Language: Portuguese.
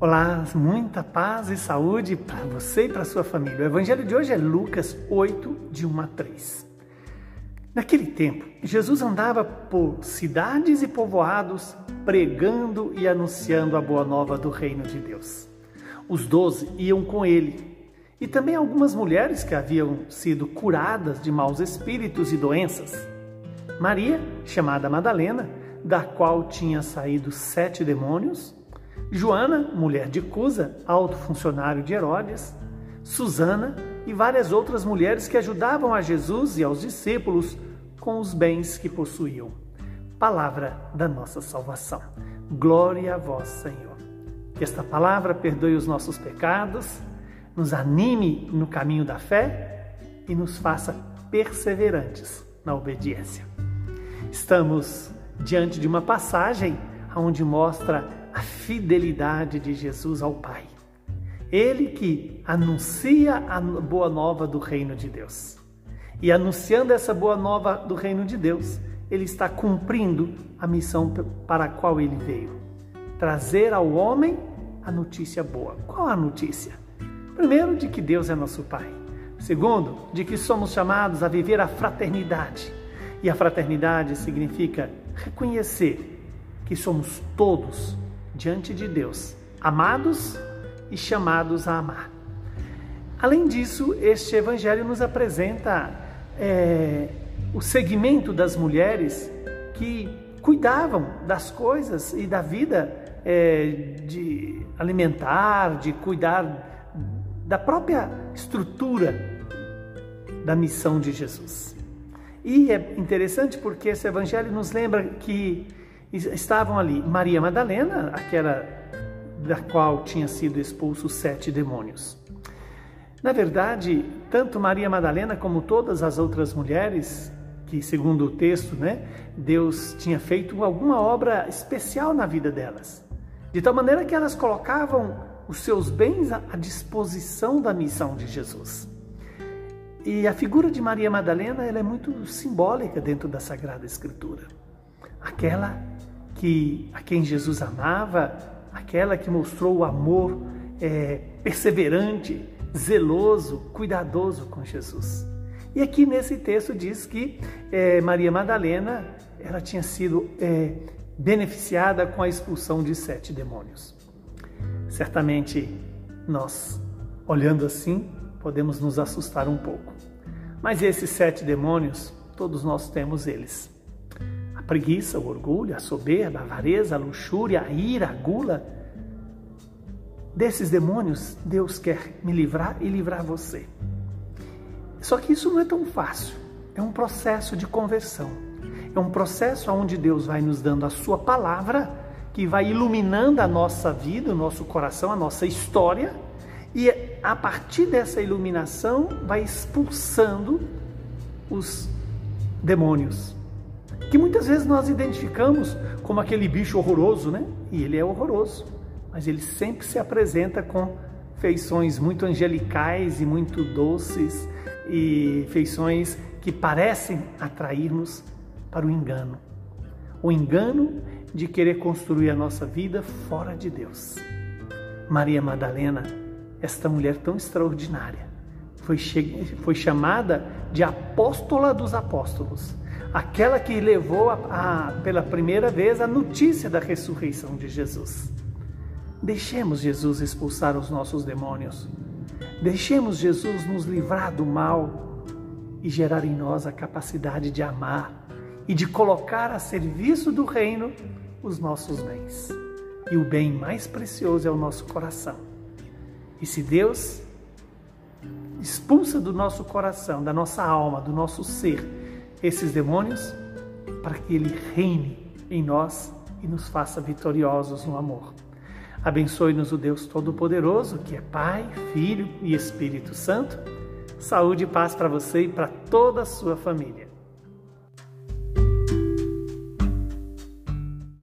Olá, muita paz e saúde para você e para sua família. O evangelho de hoje é Lucas 8, de 1 a 3. Naquele tempo, Jesus andava por cidades e povoados, pregando e anunciando a boa nova do reino de Deus. Os doze iam com ele, e também algumas mulheres que haviam sido curadas de maus espíritos e doenças. Maria, chamada Madalena, da qual tinha saído sete demônios, Joana, mulher de Cusa, alto funcionário de Herodes, Susana e várias outras mulheres que ajudavam a Jesus e aos discípulos com os bens que possuíam. Palavra da nossa salvação. Glória a vós, Senhor. Que esta palavra perdoe os nossos pecados, nos anime no caminho da fé e nos faça perseverantes na obediência. Estamos diante de uma passagem onde mostra a fidelidade de Jesus ao Pai. Ele que anuncia a boa nova do reino de Deus. E anunciando essa boa nova do reino de Deus, ele está cumprindo a missão para a qual ele veio: trazer ao homem a notícia boa. Qual a notícia? Primeiro, de que Deus é nosso Pai. Segundo, de que somos chamados a viver a fraternidade. E a fraternidade significa reconhecer que somos todos diante de Deus, amados e chamados a amar. Além disso, este evangelho nos apresenta é, o segmento das mulheres que cuidavam das coisas e da vida é, de alimentar, de cuidar da própria estrutura da missão de Jesus. E é interessante porque esse evangelho nos lembra que estavam ali Maria Madalena, aquela da qual tinha sido expulsos sete demônios. Na verdade, tanto Maria Madalena como todas as outras mulheres, que segundo o texto, né, Deus tinha feito alguma obra especial na vida delas, de tal maneira que elas colocavam os seus bens à disposição da missão de Jesus. E a figura de Maria Madalena ela é muito simbólica dentro da Sagrada Escritura. Aquela que a quem Jesus amava, aquela que mostrou o amor é, perseverante, zeloso, cuidadoso com Jesus. E aqui nesse texto diz que é, Maria Madalena ela tinha sido é, beneficiada com a expulsão de sete demônios. Certamente nós, olhando assim, podemos nos assustar um pouco. Mas esses sete demônios, todos nós temos eles preguiça, o orgulho, a soberba, a avareza, a luxúria, a ira, a gula. Desses demônios, Deus quer me livrar e livrar você. Só que isso não é tão fácil. É um processo de conversão. É um processo onde Deus vai nos dando a sua palavra, que vai iluminando a nossa vida, o nosso coração, a nossa história, e a partir dessa iluminação vai expulsando os demônios que muitas vezes nós identificamos como aquele bicho horroroso, né? E ele é horroroso, mas ele sempre se apresenta com feições muito angelicais e muito doces e feições que parecem atrair-nos para o engano. O engano de querer construir a nossa vida fora de Deus. Maria Madalena, esta mulher tão extraordinária, foi, foi chamada de apóstola dos apóstolos aquela que levou a, a, pela primeira vez a notícia da ressurreição de Jesus. Deixemos Jesus expulsar os nossos demônios. Deixemos Jesus nos livrar do mal e gerar em nós a capacidade de amar e de colocar a serviço do reino os nossos bens. E o bem mais precioso é o nosso coração. E se Deus expulsa do nosso coração, da nossa alma, do nosso ser, esses demônios para que Ele reine em nós e nos faça vitoriosos no amor. Abençoe-nos o Deus Todo-Poderoso, que é Pai, Filho e Espírito Santo. Saúde e paz para você e para toda a sua família.